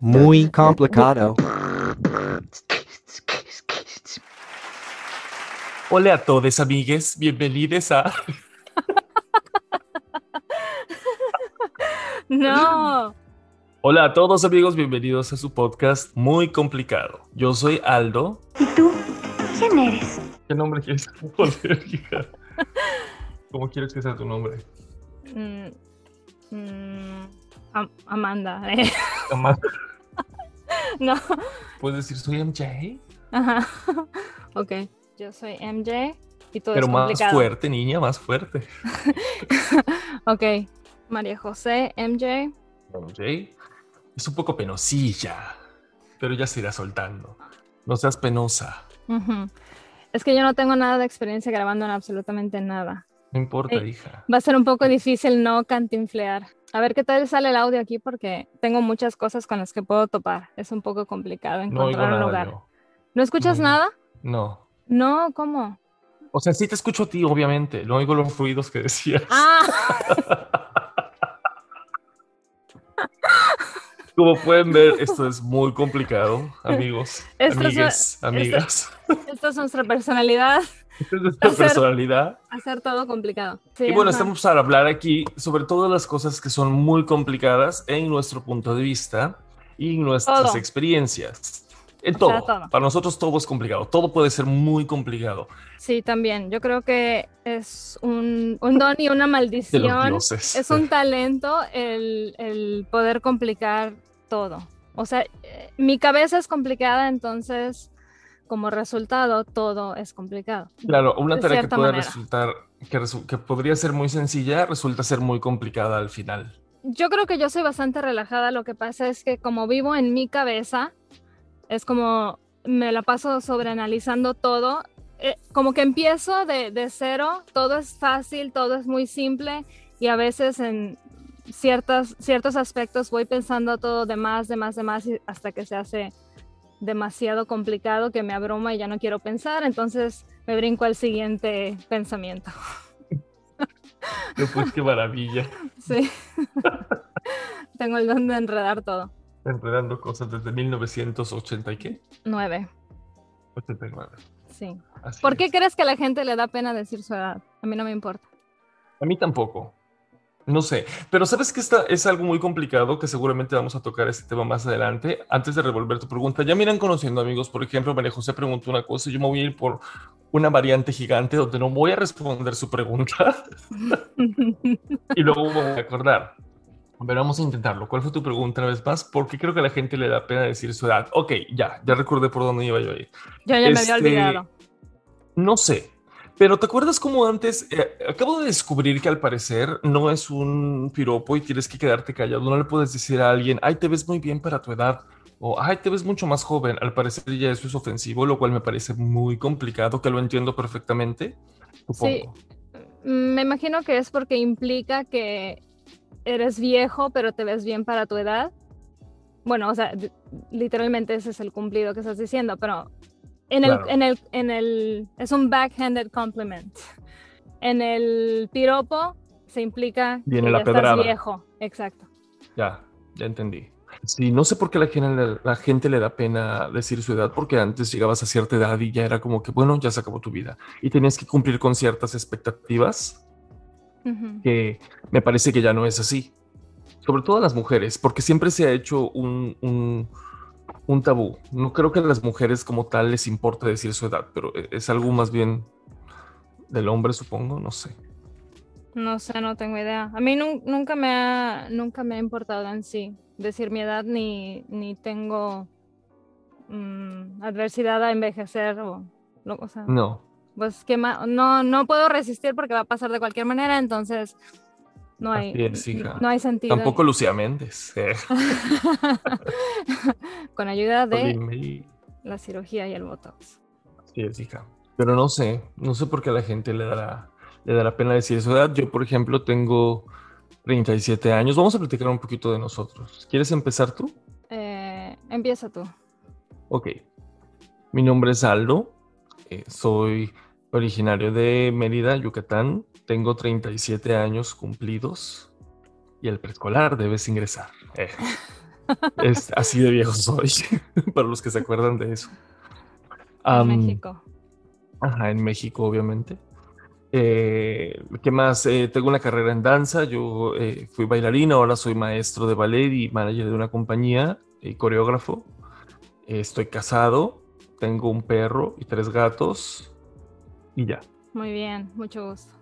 Muy complicado. Hola a todos, amigues. Bienvenidos a. No. Hola a todos, amigos. Bienvenidos a su podcast Muy Complicado. Yo soy Aldo. ¿Y tú? ¿Quién eres? ¿Qué nombre quieres poner, hija? ¿Cómo quieres que sea tu nombre? Mm, mm, Am- Amanda. eh. Jamás. No. ¿Puedes decir soy MJ? Ajá. Ok. Yo soy MJ y todo Pero es más fuerte, niña, más fuerte. Ok. María José, MJ. MJ es un poco penosilla, pero ya se irá soltando. No seas penosa. Es que yo no tengo nada de experiencia grabando en absolutamente nada. No importa, Ey. hija. Va a ser un poco difícil no cantinflear. A ver qué tal sale el audio aquí porque tengo muchas cosas con las que puedo topar. Es un poco complicado No encontrar un lugar. yo. ¿No escuchas No. nada? No. No, ¿cómo? O sea, sí te escucho a ti, obviamente. No oigo los ruidos que decías. Ah, Como pueden ver, esto es muy complicado, amigos, Esto es- amigas. esta es nuestra personalidad. Es nuestra hacer- personalidad. Hacer todo complicado. Sí, Y bueno, ajá. estamos para hablar aquí sobre todas las cosas que son muy complicadas en nuestro punto de vista y nuestras Todo. experiencias. En todo. sea, todo. Para nosotros todo es complicado. Todo puede ser muy complicado. Sí, también. Yo creo que es un, un don y una maldición. Es un talento el, el poder complicar todo. O sea, eh, mi cabeza es complicada, entonces como resultado todo es complicado. Claro, una tarea que puede manera. resultar, que, resu- que podría ser muy sencilla, resulta ser muy complicada al final. Yo creo que yo soy bastante relajada. Lo que pasa es que como vivo en mi cabeza, es como me la paso sobreanalizando todo. eh, como que empiezo de, de cero, todo es fácil, todo es muy simple y a veces en ciertas, ciertos aspectos voy pensando todo de más, de más, de más hasta que se hace demasiado complicado que me abruma y ya no quiero pensar, entonces me brinco al siguiente pensamiento. No, pues qué maravilla. Sí. Tengo el don de enredar todo. Enredando cosas desde 1980 y qué? Nueve. 89. Sí. Así ¿Por qué es. crees que a la gente le da pena decir su edad? A mí no me importa. A mí tampoco. No sé, pero sabes que esta es algo muy complicado que seguramente vamos a tocar este tema más adelante. Antes de revolver tu pregunta, ya me irán conociendo amigos. Por ejemplo, María José preguntó una cosa y yo me voy a ir por una variante gigante donde no voy a responder su pregunta y luego me voy a acordar. Pero vamos a intentarlo. ¿Cuál fue tu pregunta una vez más? Porque creo que a la gente le da pena decir su edad. Ok, ya, ya recordé por dónde iba yo ahí. Yo ya me Este, había olvidado. No sé, pero ¿te acuerdas cómo antes? eh, acabo de descubrir que al parecer no es un piropo y tienes que quedarte callado. No le puedes decir a alguien, ay, te ves muy bien para tu edad. O, ay, te ves mucho más joven. Al parecer ya eso es ofensivo, lo cual me parece muy complicado, que lo entiendo perfectamente. Sí. Supongo. Mm, Me imagino que es porque implica que eres viejo, pero te ves bien para tu edad. Bueno, o sea, literalmente ese es el cumplido que estás diciendo, pero en el, Claro. en el, en el, es un backhanded compliment. En el piropo se implica Viene que la ya estás pedrada. viejo. Exacto. Ya, ya entendí. Sí, no sé por qué la gente, la gente le da pena decir su edad, porque antes llegabas a cierta edad y ya era como que, bueno, ya se acabó tu vida y tenías que cumplir con ciertas expectativas Ujú. que me parece que ya no es así. Sobre todo a las mujeres, porque siempre se ha hecho un, un, un tabú. No creo que a las mujeres como tal les importe decir su edad, pero e- es algo más bien del hombre, supongo, no sé. No sé, no tengo idea. A mí nun- nunca me ha, nunca me ha importado en sí decir mi edad ni, ni tengo mm, adversidad a envejecer o, o sea, No, pues que no, no puedo resistir porque va a pasar de cualquier manera, entonces no hay, Así es, hija. no hay sentido. tampoco Lucía Méndez. eh. Con ayuda de la cirugía y el botox. Así es, hija. Pero no sé, no sé por qué a la gente le dará, le dará pena decir su edad. Yo, por ejemplo, tengo 37 años. Vamos a platicar un poquito de nosotros. ¿Quieres empezar tú? Eh, empieza tú. Ok. Mi nombre es Aldo. eh, soy originario de Mérida, Yucatán. Tengo 37 años cumplidos. y al preescolar debes ingresar. Eh, es así de viejo soy, para los que se acuerdan de eso. En México. Ajá, en México, obviamente. Eh, ¿Qué más? Eh, tengo una carrera en danza. Yo fui bailarina, ahora soy maestro de ballet y manager de una compañía y coreógrafo. estoy casado, tengo un perro y tres gatos y ya. Muy bien, mucho gusto.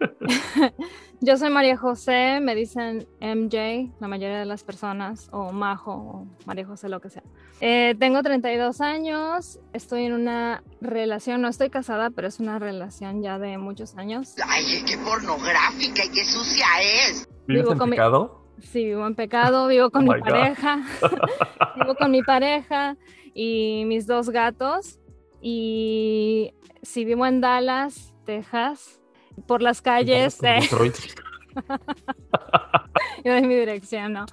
Yo soy María José, me dicen MJ, la mayoría de las personas, o Majo, o María José, lo que sea. Eh, tengo 32 años, estoy en una relación, no estoy casada, pero es una relación ya de muchos años. Ay, qué pornográfica y qué sucia es. ¿Vives Vivo en con mi- pecado? Sí, vivo en pecado, vivo con Oh mi pareja, vivo con mi pareja y mis dos gatos. Y sí, vivo en Dallas, Texas, por las calles. Detroit. yo doy mi dirección, no.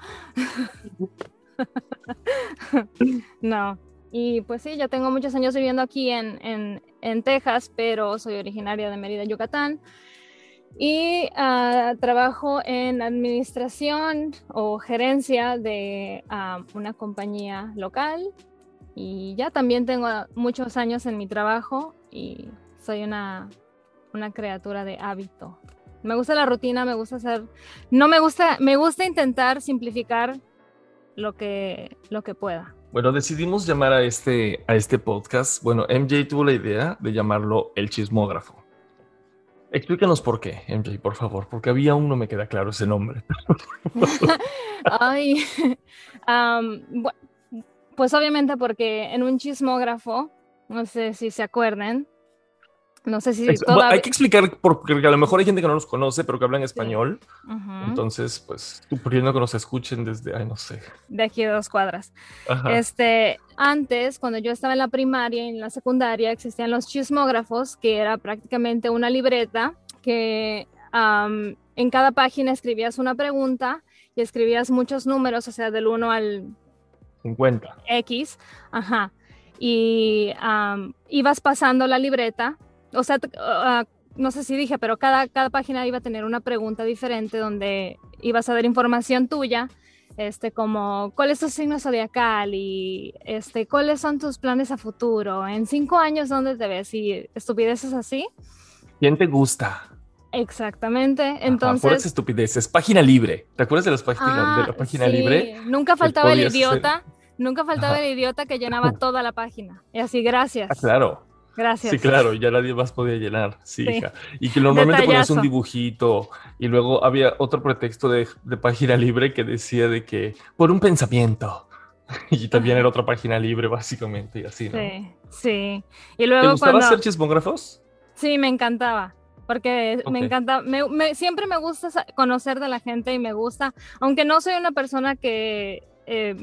no. Y pues sí, ya tengo muchos años viviendo aquí en, en, en Texas, pero soy originaria de Mérida, Yucatán. Y ah, trabajo en administración o gerencia de ah, una compañía local. Y ya también tengo muchos años en mi trabajo y soy una, una criatura de hábito. Me gusta la rutina, me gusta hacer, no me gusta, me gusta intentar simplificar lo que, lo que pueda. Bueno, decidimos llamar a este, a este podcast. Bueno, MJ tuvo la idea de llamarlo El Chismógrafo. Explícanos por qué, MJ, por favor, porque había aún no me queda claro ese nombre. Ay, bu- pues obviamente porque en un chismógrafo, no sé si se acuerden, no sé si todavía... hay que explicar porque a lo mejor hay gente que no los conoce, pero que hablan español. Entonces, pues, tú pidiendo que nos escuchen desde, ay, no sé. de aquí a dos cuadras. Ajá. Este, antes, cuando yo estaba en la primaria y en la secundaria, existían los chismógrafos, que era prácticamente una libreta que am, en cada página escribías una pregunta y escribías muchos números, o sea, del 1 al 50. X, ajá, y am, ibas pasando la libreta, o sea, ah, no sé si dije, pero cada, cada página iba a tener una pregunta diferente donde ibas a dar información tuya, este, como cuál es tu signo zodiacal y este, cuáles son tus planes a futuro, en cinco años, ¿dónde te ves? Y estupideces así. ¿Quién te gusta? Exactamente, Ajá, entonces... puras estupideces. Página libre. ¿Te acuerdas de, las páginas, Ah, de la página sí, libre? Nunca faltaba el hacer- idiota, nunca faltaba Ajá. el idiota que llenaba toda la página. Y así, gracias. Ah, claro. Gracias. Sí, claro, ya nadie más podía llenar. Sí, Sí. hija. Y que normalmente ponías un Detallazo. dibujito y luego había otro pretexto de, de página libre que decía de que por un pensamiento. Y también era otra página libre, básicamente, y así, ¿no? Sí, sí. Y ¿Te luego gustaba cuando... hacer chismógrafos? Sí, me encantaba. Porque me encanta, me- me- siempre me gusta conocer de la gente y me gusta, aunque no soy una persona que eh,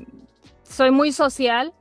soy muy social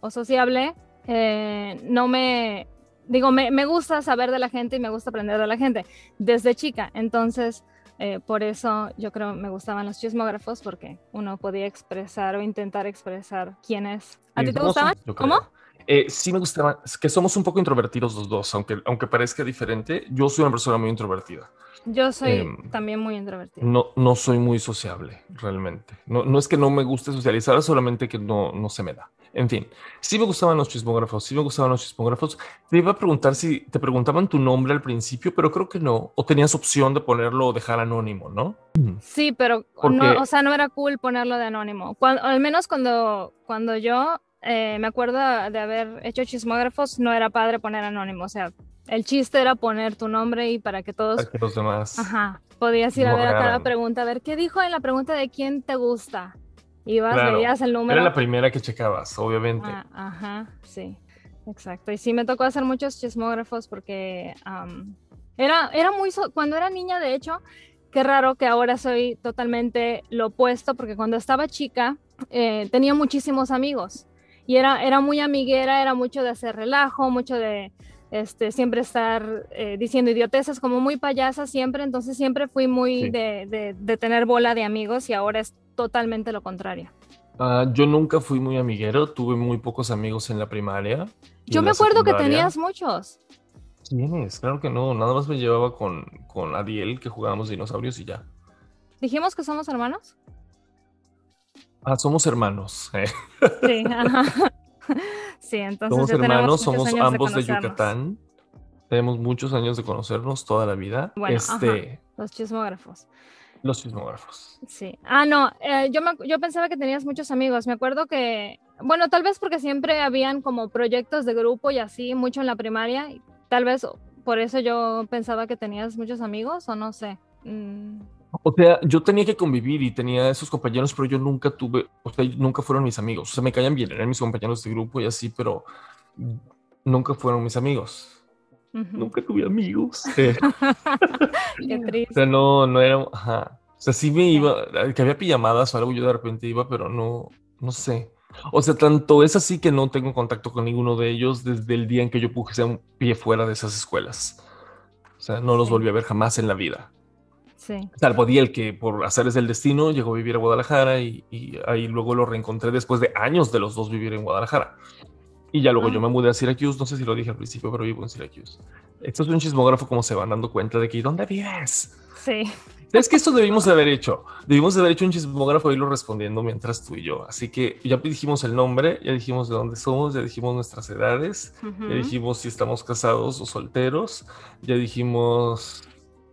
o sociable, eh, no me, digo, me, me gusta saber de la gente y me gusta aprender de la gente desde chica. Entonces, eh, por eso yo creo me gustaban los chismógrafos porque uno podía expresar o intentar expresar quién es. ¿A ti te gustaban? ¿Cómo? Eh, sí me gustaban, es que somos un poco introvertidos los dos, aunque, aunque parezca diferente. Yo soy una persona muy introvertida. Yo soy Em, también muy introvertida. No, no soy muy sociable, realmente. No, no es que no me guste socializar, solamente que no, no se me da. En fin, sí me gustaban los chismógrafos, sí me gustaban los chismógrafos. Te iba a preguntar si te preguntaban tu nombre al principio, pero creo que no. O tenías opción de ponerlo o dejar anónimo, ¿no? Sí, pero Porque- no, o sea, no era cool ponerlo de anónimo. Cuando, al menos cuando, cuando yo eh, me acuerdo de haber hecho chismógrafos, no era padre poner anónimo. O sea, el chiste era poner tu nombre y para que todos, Para que los demás. ajá, podías ir a ver a cada pregunta, a ver qué dijo en la pregunta de quién te gusta. Ibas, Claro. veías el número. Era la primera que checabas, obviamente. Ah, ajá, sí, exacto. Y sí me tocó hacer muchos chismógrafos porque era, era muy, so- cuando era niña, de hecho, qué raro que ahora soy totalmente lo opuesto, porque cuando estaba chica eh, tenía muchísimos amigos y era, era muy amiguera, era mucho de hacer relajo, mucho de este, siempre estar eh, diciendo idioteces, como muy payasa siempre, entonces siempre fui muy Sí. de, de- de tener bola de amigos y ahora es totalmente lo contrario. Ah, yo nunca fui muy amiguero, tuve muy pocos amigos en la primaria. Yo me acuerdo que tenías muchos. ¿Quiénes? Claro que no, nada más me llevaba con, con Adiel, que jugábamos dinosaurios y ya. ¿Dijimos que somos hermanos? Ah, somos hermanos. eh. Sí, ajá. Sí, entonces Somos hermanos, somos años ambos de. Yucatán. Tenemos muchos años de conocernos toda la vida. Bueno, este, Los chismógrafos. los sismógrafos. Sí. Ah, no, eh, yo, me, yo pensaba que tenías muchos amigos. Me acuerdo que, bueno, tal vez porque siempre habían como proyectos de grupo y así, mucho en la primaria. y Tal vez por eso yo pensaba que tenías muchos amigos o no sé. Mm, O sea, yo tenía que convivir y tenía esos compañeros, pero yo nunca tuve, o sea, nunca fueron mis amigos. O sea, me caían bien, eran mis compañeros de grupo y así, pero nunca fueron mis amigos. Nunca tuve amigos. Qué o triste. sea, no, no era, ajá. O sea, sí me iba, que había pijamadas o algo, yo de repente iba, pero no, no sé. O sea, tanto es así que no tengo contacto con ninguno de ellos desde el día en que yo puse un pie fuera de esas escuelas. O sea, no los volví a ver jamás en la vida. Sí. Salvo el que por azares del destino llegó a vivir a Guadalajara y, y ahí luego lo reencontré después de años de los dos vivir en Guadalajara. Y ya luego Ah. yo me mudé a Syracuse, no sé si lo dije al principio, pero vivo en Syracuse. Esto es un chismógrafo como se van dando cuenta de que ¿dónde vives? Sí. Es que esto debimos de haber hecho. Debimos de haber hecho un chismógrafo y irlo respondiendo mientras tú y yo. Así que ya dijimos el nombre, ya dijimos de dónde somos, ya dijimos nuestras edades, Ujú. ya dijimos si estamos casados o solteros, ya dijimos...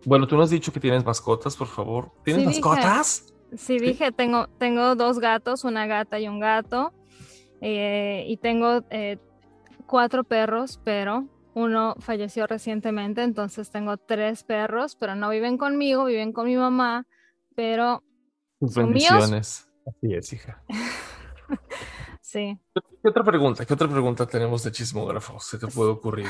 Bueno, tú no has dicho que tienes mascotas, por favor. ¿Tienes Sí, dije. mascotas? Sí, dije, tengo, tengo dos gatos, una gata y un gato. eh, y tengo eh, cuatro perros, pero uno falleció recientemente, entonces tengo tres perros, pero no viven conmigo, viven con mi mamá, pero ¿Son míos? bendiciones. Así es, hija. sí. ¿Qué otra pregunta? ¿Qué otra pregunta tenemos de chismógrafo? ¿Se te puede ocurrir?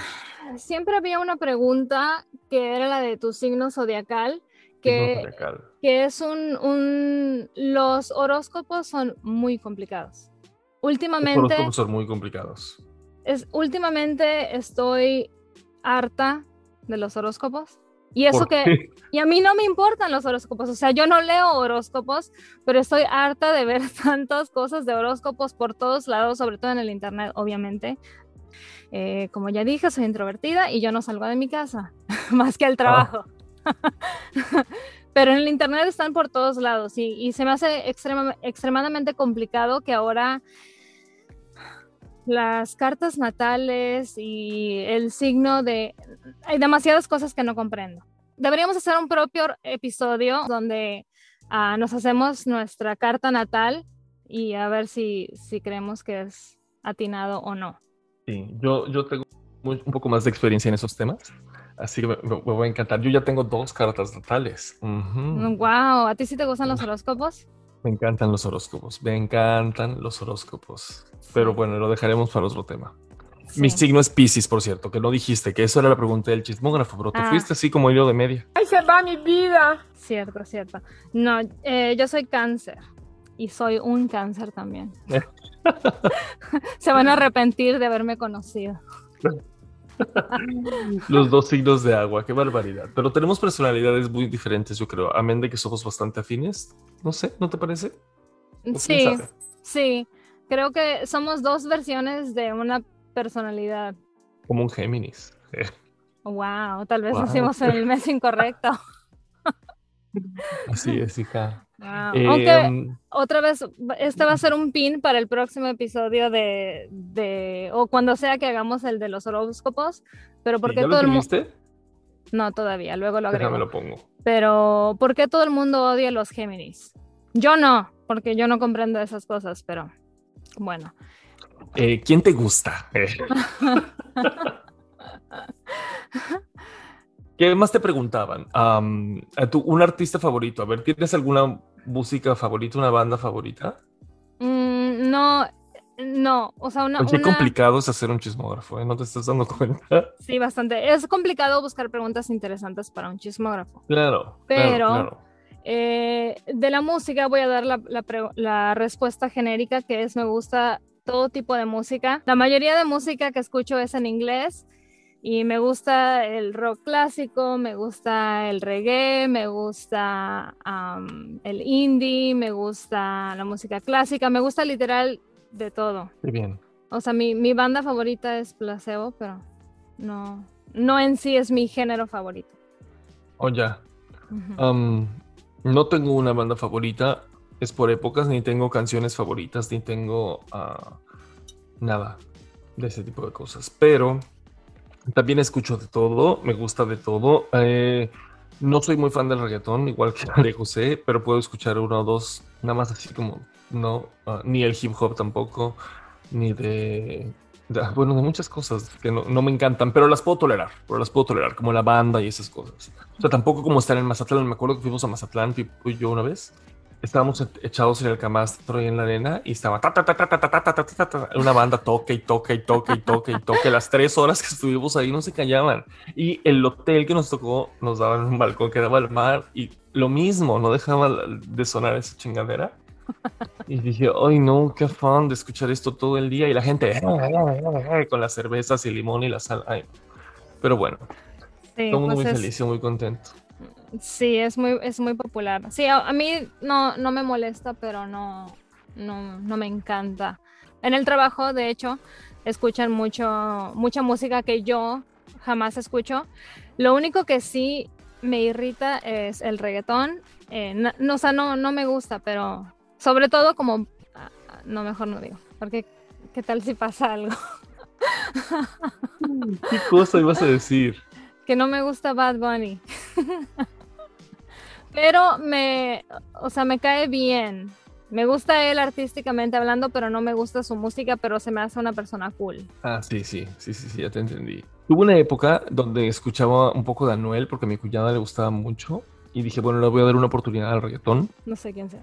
Siempre había una pregunta que era la de tu signo zodiacal, Signo que, zodiacal. que es un, un... Los horóscopos son muy complicados. Los Últimamente... horóscopos son muy complicados. es, últimamente estoy harta de los horóscopos. Y eso ¿Por que, y a mí no me importan los horóscopos, o sea, yo no leo horóscopos, pero estoy harta de ver tantas cosas de horóscopos por todos lados, sobre todo en el internet, obviamente. Eh, como ya dije, soy introvertida y yo no salgo de mi casa, más que al trabajo. pero en el internet están por todos lados y, y se me hace extrema- extremadamente complicado que ahora las cartas natales y el signo de... Hay demasiadas cosas que no comprendo. Deberíamos hacer un propio episodio donde ah, nos hacemos nuestra carta natal y a ver si, si creemos que es atinado o no. Sí, yo, yo tengo muy- un poco más de experiencia en esos temas, así que me, va a encantar. Yo ya tengo dos cartas natales. Ujú. Wow, ¿a ti sí te gustan los horóscopos? Me encantan los horóscopos, me encantan los horóscopos. Pero bueno, lo dejaremos para otro tema. Mi signo es Pisces, por cierto, que no dijiste, que eso era la pregunta del chismógrafo, pero te Ah. fuiste así como hilo de media. ¡Ay, se va mi vida! Cierto, cierto. No, eh, yo soy cáncer y soy un cáncer también. Se van a arrepentir de haberme conocido. Los dos signos de agua, qué barbaridad. Pero tenemos personalidades muy diferentes, yo creo. Amén de que somos bastante afines. No sé, ¿no te parece? ¿O quién Sí, sí. Creo que somos dos versiones de una personalidad. Como un Géminis. Eh, Wow, tal vez Wow. nacimos en el mes incorrecto. Así es, hija. Wow. Eh, Aunque otra vez, este va a ser un pin para el próximo episodio de, de o cuando sea que hagamos el de los horóscopos, pero porque ¿Ya lo todo el mundo, no todavía, luego lo agrego. Déjame lo pongo. Pero ¿por qué todo el mundo odia a los Géminis? Yo no, porque yo no comprendo esas cosas, pero bueno. Eh, ¿Quién te gusta? ¿Qué más te preguntaban? A tu- un artista favorito. A ver, ¿tienes alguna música favorita, una banda favorita? Mm, no, no, o sea, una, qué una- complicado es hacer un chismógrafo, ¿eh? ¿No te estás dando cuenta? sí, bastante. Es complicado buscar preguntas interesantes para un chismógrafo. Claro. Pero- claro, claro. Eh, de la música voy a dar la, la respuesta genérica que es me gusta todo tipo de música. La mayoría de música que escucho es en inglés y me gusta el rock clásico, me gusta el reggae, me gusta el indie, me gusta la música clásica, me gusta literal de todo. Qué bien. O sea, mi, mi banda favorita es Placebo, pero no, no en sí es mi género favorito. Oh, ya. Am, No tengo una banda favorita, es por épocas, ni tengo canciones favoritas, ni tengo ah, nada de ese tipo de cosas. Pero también escucho de todo, me gusta de todo. Eh, no soy muy fan del reggaetón, igual que de José, pero puedo escuchar uno o dos, nada más así como, no, ah, ni el hip hop tampoco, ni de, de- bueno, de muchas cosas que no, no me encantan, pero las puedo tolerar, pero las puedo tolerar, como la banda y esas cosas. O sea, tampoco como estar en Mazatlán, me acuerdo que fuimos a Mazatlán, y yo una vez, estábamos e- echados en el camastro y en la arena y estaba ta, ta, ta, ta, ta, ta, ta, ta, ta, ta, ta, una banda toque y toque y toque y toque y toque. Las tres horas que estuvimos ahí no se callaban. Y el hotel que nos tocó nos daba en un balcón que daba al mar y lo mismo, no dejaba de sonar esa chingadera. Y dije, ay no, qué afán de escuchar esto todo el día y la gente con las cervezas y limón y la sal. Ay, pero bueno, Sí, mundo pues muy es- feliz y muy contento. Sí, es muy, es muy popular. Sí, a, a mí no, no me molesta, pero no, no, no me encanta. En el trabajo, de hecho, escuchan mucho, mucha música que yo jamás escucho. Lo único que sí me irrita es el reggaetón. Eh, no, no, o sea, no, no me gusta, pero sobre todo como... ah, ah, No, mejor no digo, porque ¿qué tal si pasa algo? ¿Qué cosa ibas a decir? que no me gusta Bad Bunny. pero me, o sea, me cae bien. Me gusta él artísticamente hablando, pero no me gusta su música, pero se me hace una persona cool. Ah, sí, sí, sí, sí, sí, ya te entendí. Tuve una época donde escuchaba un poco de Anuel porque a mi cuñada le gustaba mucho y dije, bueno, le voy a dar una oportunidad al reggaetón. No sé quién sea.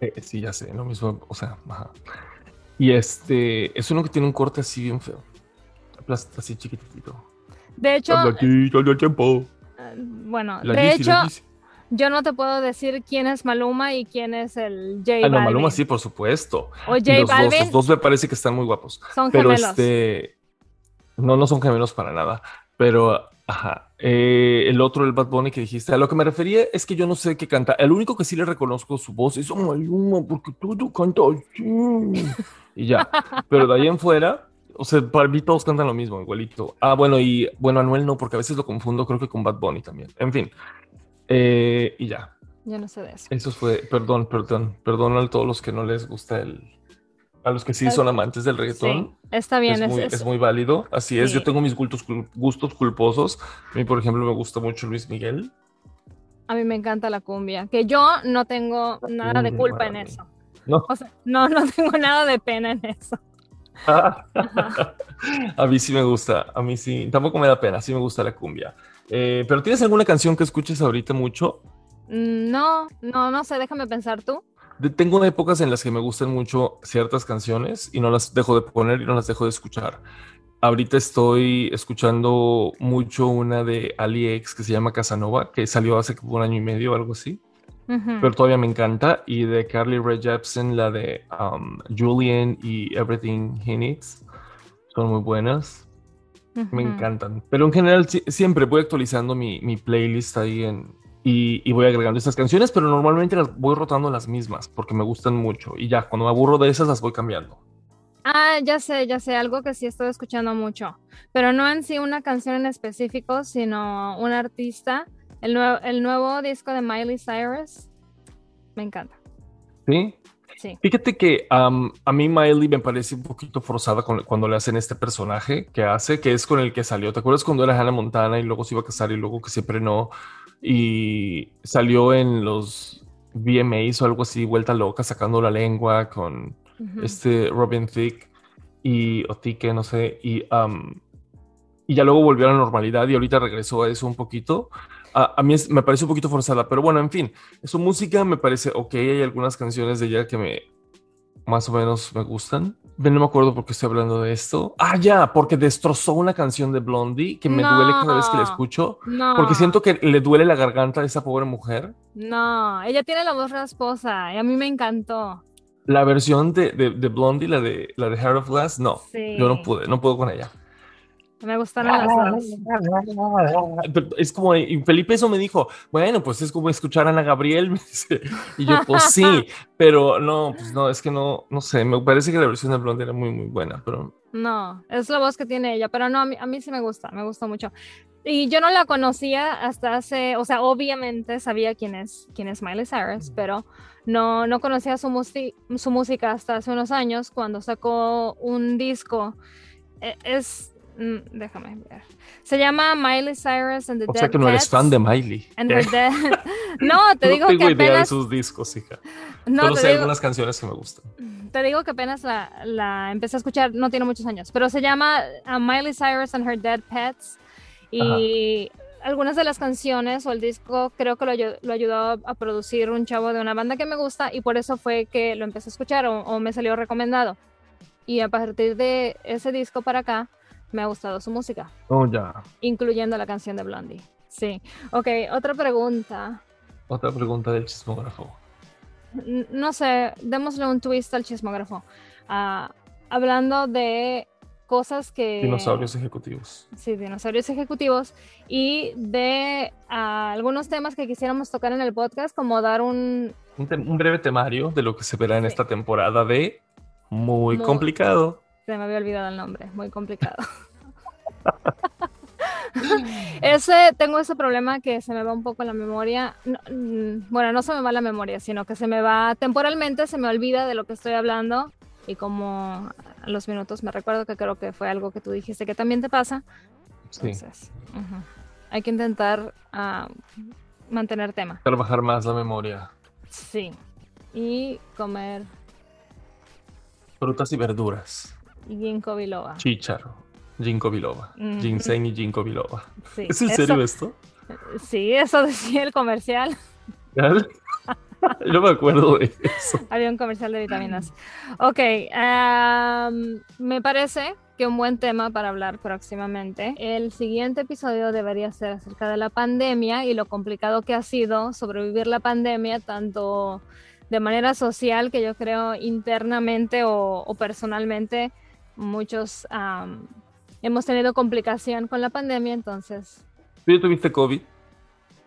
Eh, sí, ya sé, lo mismo, o sea, ajá. Y este, es uno que tiene un corte así bien feo. Así chiquitito. De hecho, Habladito del tiempo. eh, bueno, La de hecho. Yo no te puedo decir quién es Maluma y quién es el J Ah, no. Maluma sí, por supuesto. O J los, dos, los dos me parece que están muy guapos. son Pero gemelos. este. No, no son gemelos para nada. Pero, ajá. Eh, el otro, el Bad Bunny que dijiste, a lo que me refería es que yo no sé qué canta. El único que sí le reconozco su voz es "Oh, Maluma, porque todo canta así. Y ya. Pero de ahí en fuera, o sea, para mí todos cantan lo mismo, igualito. Ah, bueno, y bueno, Anuel no, porque a veces lo confundo, creo que con Bad Bunny también. En fin. Eh, y ya. Yo no sé de eso. Eso fue, perdón, perdón, perdón a todos los que no les gusta el. A los que sí son amantes del reggaetón. Sí, está bien. Es es- muy, es- muy válido, así es. Yo tengo mis gustos, gustos culposos. A mí, por ejemplo, me gusta mucho Luis Miguel. A mí me encanta la cumbia, que yo no tengo nada de cumbia, culpa en eso. No. O sea, no, no tengo nada de pena en eso. a mí sí me gusta, a mí sí, tampoco me da pena, sí me gusta la cumbia. Eh, pero ¿tienes alguna canción que escuches ahorita mucho? Mm, No, no, no sé, déjame pensar tú. De- tengo épocas en las que me gustan mucho ciertas canciones y no las dejo de poner y no las dejo de escuchar. Ahorita estoy escuchando mucho una de Ali X que se llama Casanova, que salió hace como un año y medio o algo así. Pero todavía me encanta. Y de Carly Rae Jepsen, la de um, Julian y Everything He Needs, son muy buenas. Me encantan. Pero en general si- siempre voy actualizando mi, mi playlist ahí en, y, y voy agregando estas canciones, pero normalmente las voy rotando las mismas porque me gustan mucho. Y ya, cuando me aburro de esas, las voy cambiando. Ah, ya sé, ya sé, algo que sí estoy escuchando mucho, pero no en sí una canción en específico, sino un artista. El, nuevo el nuevo disco de Miley Cyrus, me encanta. ¿Sí? Sí. Fíjate que am, a mí Miley me parece un poquito forzada con- cuando le hacen este personaje que hace, que es con el que salió. ¿Te acuerdas cuando era Hannah Montana y luego se iba a casar y luego que siempre no? Y salió en los VMAs o algo así, vuelta loca, sacando la lengua con este Robin Thicke y o Thicke, no sé, y, y ya luego volvió a la normalidad y ahorita regresó a eso un poquito. A, a mí es- me parece un poquito forzada, pero bueno, en fin, su música me parece ok, hay algunas canciones de ella que me más o menos me gustan. No me acuerdo por qué estoy hablando de esto. Ah, ya, porque destrozó una canción de Blondie que me duele cada vez que la escucho. No, Porque siento que le duele la garganta a esa pobre mujer. no, ella tiene la voz rasposa y a mí me encantó. La versión de, de, de Blondie, la de, la de Heart of Glass, no. Sí. Yo no pude, no puedo con ella. Me gustaron las dos. Pero Es como, y Felipe eso me dijo, bueno, pues es como escuchar a Ana Gabriel. Y yo, pues sí, pero no, pues no, es que no, no sé, me parece que la versión de Blondie era muy, muy buena, pero No, es la voz que tiene ella, pero no, a mí, a mí sí me gusta, me gusta mucho. Y yo no la conocía hasta hace, o sea, obviamente sabía quién es, quién es Miley Cyrus, pero no, no conocía su, su música hasta hace unos años cuando sacó un disco. E- Es, mm, déjame ver. Se llama Miley Cyrus and the O Dead sea que no eres fan de Miley. no, te no digo tengo que idea de apenas, sus discos, hija. no, Solo sé digo- algunas canciones que me gustan. te digo que apenas la, la empecé a escuchar, no tiene muchos años, pero se llama uh, Miley Cyrus and Her Dead Pets. Y algunas de las canciones o el disco creo que lo, lo ayudó a, a producir un chavo de una banda que me gusta y por eso fue que lo empecé a escuchar o, o me salió recomendado. Y a partir de ese disco para acá me ha gustado su música, Oh, ya. incluyendo la canción de Blondie. Sí. Ok, otra pregunta. Otra pregunta del chismógrafo. N- no sé, démosle un twist al chismógrafo. Ah, hablando de cosas que... Dinosaurios ejecutivos. Sí, dinosaurios ejecutivos y de ah, algunos temas que quisiéramos tocar en el podcast, como dar un... Un, breve temario de lo que se verá en Sí. esta temporada de Muy, Muy- complicado. Se me había olvidado el nombre, muy complicado. ese, tengo ese problema que se me va un poco la memoria. No, mm, bueno, no se me va la memoria, sino que se me va temporalmente, se me olvida de lo que estoy hablando y como a los minutos me recuerdo que creo que fue algo que tú dijiste que también te pasa. Sí. Entonces, ujú. hay que intentar ah, mantener tema. Trabajar más la memoria. Sí. Y comer Frutas y verduras. Ginkgo biloba. Chícharo. Ginkgo biloba. Mm. Ginseng y ginkgo biloba. Sí, ¿Es en eso- serio esto? Sí, eso decía el comercial. ¿Real? Yo me acuerdo de eso. Había un comercial de vitaminas. Ok, me parece que un buen tema para hablar próximamente. El siguiente episodio debería ser acerca de la pandemia y lo complicado que ha sido sobrevivir la pandemia, tanto de manera social, que yo creo internamente o, o personalmente, muchos hemos tenido complicación con la pandemia, entonces ¿Tú tuviste COVID?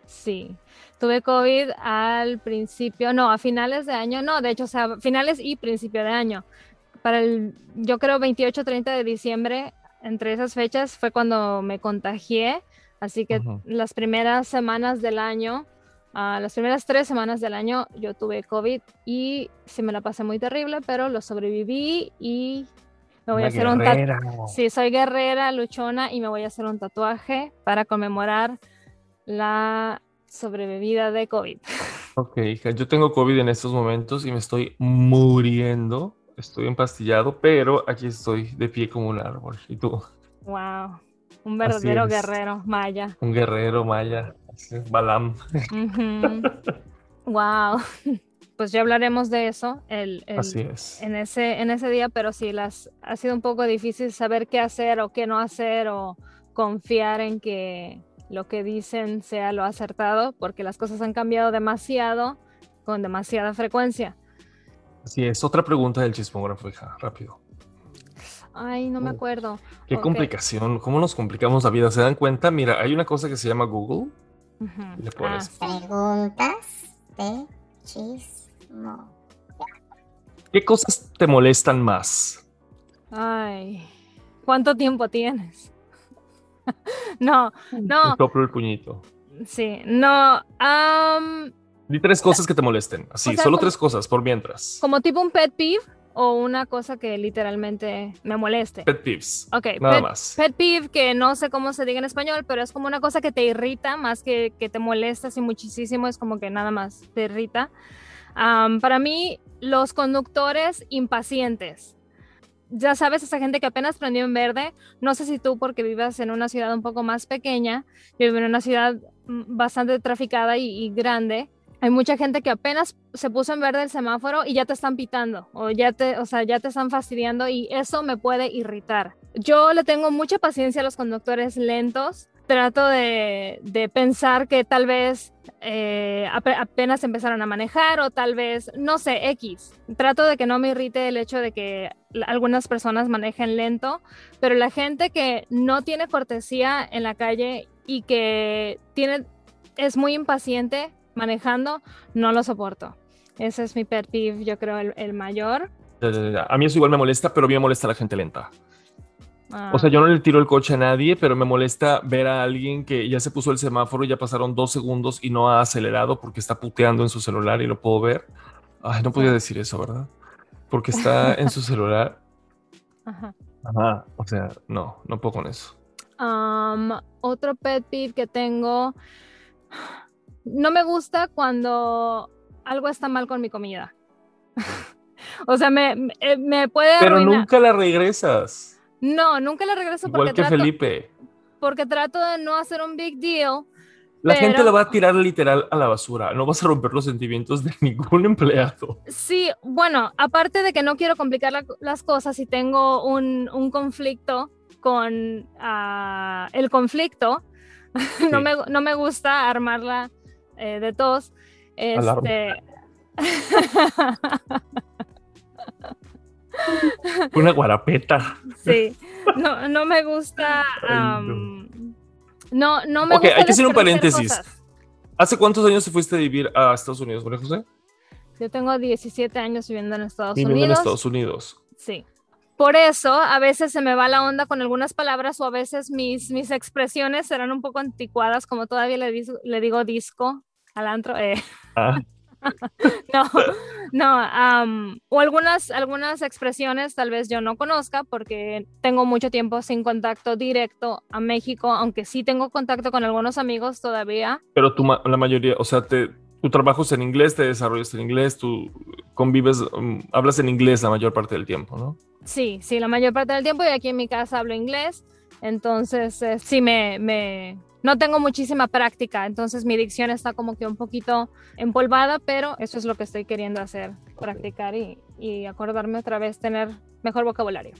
Sí, tuve COVID al principio, no, a finales de año, no, de hecho, o sea, finales y principio de año. Para el, yo creo 28, 30 de diciembre, entre esas fechas fue cuando me contagié, así que las primeras semanas del año, ah, las primeras tres semanas del año, yo tuve COVID y sí me la pasé muy terrible, pero lo sobreviví y me voy Una a hacer un tatuaje. Sí, soy guerrera, luchona y me voy a hacer un tatuaje para conmemorar la sobrevivida de COVID. Ok, hija, yo tengo COVID en estos momentos y me estoy muriendo. Estoy empastillado, pero aquí estoy de pie como un árbol. ¿Y tú? Wow, un verdadero guerrero maya. Un guerrero maya. Balam. Wow. Pues ya hablaremos de eso el, el- Así es. en ese en ese día, pero sí las ha sido un poco difícil saber qué hacer o qué no hacer o confiar en que lo que dicen sea lo acertado, porque las cosas han cambiado demasiado con demasiada frecuencia. Así es. Otra pregunta del chismógrafo, hija. Rápido. Ay, no me Uh, acuerdo. Qué complicación. ¿Cómo nos complicamos la vida? ¿Se dan cuenta? Mira, hay una cosa que se llama Google. Ujú. Le pones. Ah, Preguntas de chismo. ¿Qué cosas te molestan más? Ay, ¿cuánto tiempo tienes? no, no, Soplo el puñito. sí, no. Di tres cosas que te molesten. Así, O sea, solo como- tres cosas por mientras. como tipo un pet peeve o una cosa que literalmente me moleste. Pet peeves. Ok, Nada pet, más. pet peeve, que no sé cómo se diga en español, pero es como una cosa que te irrita más que, que te molesta así muchísimo, es como que nada más te irrita. Para mí, los conductores impacientes. Ya sabes, esa gente que apenas prendió en verde, no sé si tú porque vivas en una ciudad un poco más pequeña, yo vivo en una ciudad mm, bastante traficada y, y grande, hay mucha gente que apenas se puso en verde el semáforo y ya te están pitando o ya te, o sea, ya te están fastidiando y eso me puede irritar. Yo le tengo mucha paciencia a los conductores lentos. Trato de, de pensar que tal vez eh, ape- apenas empezaron a manejar o tal vez, no sé, X. Trato de que no me irrite el hecho de que algunas personas manejen lento, pero la gente que no tiene cortesía en la calle y que tiene, es muy impaciente manejando, no lo soporto. Ese es mi pet peeve, yo creo, el, el mayor. Eh, A mí eso igual me molesta, pero a mí me molesta la gente lenta. O sea, yo no le tiro el coche a nadie, pero me molesta ver a alguien que ya se puso el semáforo y ya pasaron dos segundos y no ha acelerado porque está puteando en su celular y lo puedo ver. Ay, no podía decir eso, ¿verdad? Porque está en su celular. Ajá. Ajá. O sea, no, no puedo con eso. Am, otro pet peeve que tengo. No me gusta cuando algo está mal con mi comida. o sea, me, me, me puede Pero arruinar. nunca la regresas. No, nunca la regreso Igual porque que trato, Felipe. porque trato de no hacer un big deal. La gente la va a tirar literal a la basura. No vas a romper los sentimientos de ningún empleado. Sí, bueno, aparte de que no quiero complicar la- las cosas y tengo un, un conflicto con ah, el conflicto, no, me, no me gusta armarla eh, de tos. Alarma. Este... Una guarapeta. sí, no, no me gusta. No. no, me Ok, gusta hay que hacer un paréntesis. cosas. ¿Hace cuántos años te fuiste a vivir a Estados Unidos, María José? Yo tengo 17 años viviendo en Estados Viviendo en Unidos. Estados Unidos. Sí. Por eso a veces se me va la onda con algunas palabras o a veces mis, mis expresiones serán un poco anticuadas, como todavía le, le digo disco al antro. eh, Ah, no, no. o algunas, algunas expresiones tal vez yo no conozca porque tengo mucho tiempo sin contacto directo a México, aunque sí tengo contacto con algunos amigos todavía. pero tú, ma- la mayoría, o sea, te, tu trabajo es en inglés, te desarrollas en inglés, tú convives, um, hablas en inglés la mayor parte del tiempo, ¿no? Sí, sí, la mayor parte del tiempo y aquí en mi casa hablo inglés, entonces eh, sí me, me, no tengo muchísima práctica, entonces mi dicción está como que un poquito empolvada, pero eso es lo que estoy queriendo hacer, practicar y, y acordarme otra vez, tener mejor vocabulario.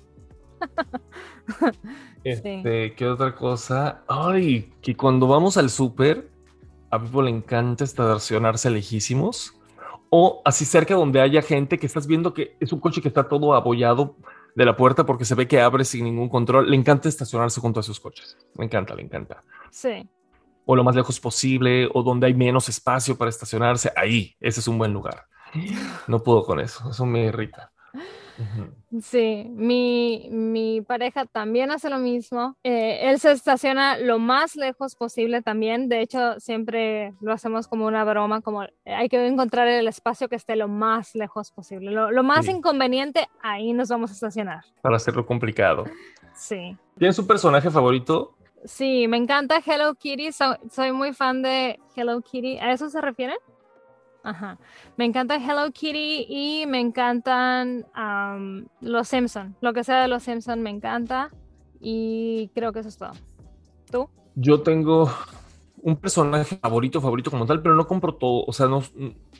Este, ¿qué otra cosa? Ay, que cuando vamos al súper, a Vivo le encanta estacionarse lejísimos o así cerca donde haya gente que estás viendo que es un coche que está todo abollado de la puerta porque se ve que abre sin ningún control. Le encanta estacionarse junto a sus coches. Me encanta, le encanta. Sí, O lo más lejos posible o donde hay menos espacio para estacionarse. Ahí, ese es un buen lugar. No puedo con eso, eso me irrita. Ujú. sí, mi, mi pareja también hace lo mismo, Eh, él se estaciona lo más lejos posible también, de hecho siempre lo hacemos como una broma, como hay que encontrar el espacio que esté lo más lejos posible, lo, lo más Sí. inconveniente, ahí nos vamos a estacionar. Para hacerlo complicado. Sí. ¿Tienes un personaje favorito? Sí, me encanta Hello Kitty. so- soy muy fan de Hello Kitty. ¿A eso se refieren? Ajá. Me encanta Hello Kitty y me encantan am, los Simpson. Lo que sea de los Simpson me encanta. Y creo que eso es todo. ¿Tú? Yo tengo un personaje favorito, favorito como tal, pero no compro todo. O sea, no,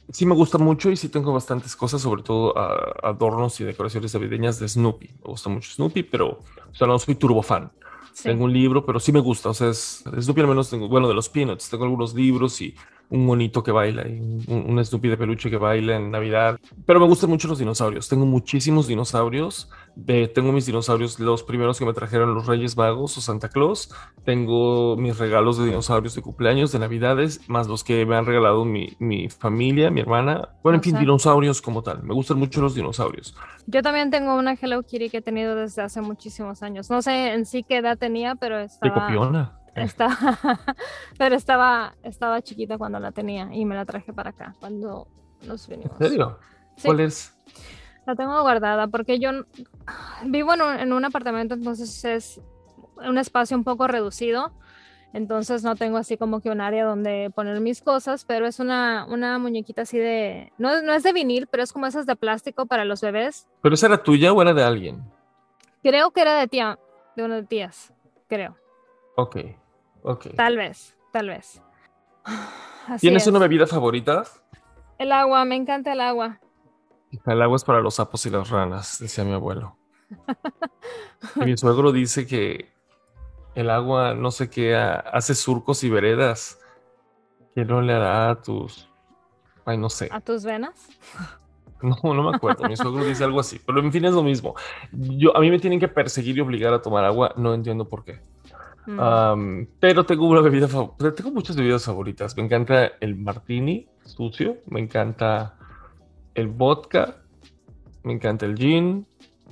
sí me gusta mucho y sí tengo bastantes cosas, sobre todo ah, adornos y decoraciones navideñas de Snoopy. Me gusta mucho Snoopy, pero o sea, no soy turbo fan. Tengo un libro, pero sí me gusta. O sea, es, Snoopy al menos tengo, bueno, de los Peanuts, tengo algunos libros y un monito que baila y un, un de peluche que baila en Navidad. Pero me gustan mucho los dinosaurios. Tengo muchísimos dinosaurios. De, tengo mis dinosaurios, los primeros que me trajeron los Reyes Magos o Santa Claus. Tengo mis regalos de dinosaurios de cumpleaños, de Navidades, más los que me han regalado mi, mi familia, mi hermana. Bueno, en O fin, sea- dinosaurios como tal. Me gustan mucho los dinosaurios. Yo también tengo una Hello Kitty que he tenido desde hace muchísimos años. No sé en sí qué edad tenía, pero De estaba... copiona. Estaba, pero estaba, estaba chiquita cuando la tenía y me la traje para acá cuando nos vinimos. ¿En serio? Sí, ¿Cuál es? la tengo guardada porque yo vivo en un, en un apartamento, entonces es un espacio un poco reducido. Entonces no tengo así como que un área donde poner mis cosas, pero es una, una muñequita así de... No, no es de vinil, pero es como esas de plástico para los bebés. ¿Pero esa era tuya o era de alguien? Creo que era de tía, de una de tías, creo. Ok, ok. Tal vez, tal vez. Así ¿Tienes es. una bebida favorita? El agua, me encanta el agua. El agua es para los sapos y las ranas, decía mi abuelo. Y mi suegro dice que el agua, no sé qué, ha- hace surcos y veredas. Que no le hará a tus... Ay, no sé. ¿A tus venas? No, no me acuerdo. Mi suegro dice algo así. Pero en fin, es lo mismo. Yo, a mí me tienen que perseguir y obligar a tomar agua. No entiendo por qué. Mm. Pero tengo una bebida favorita. Tengo muchas bebidas favoritas. Me encanta el martini sucio. Me encanta el vodka. Me encanta el gin.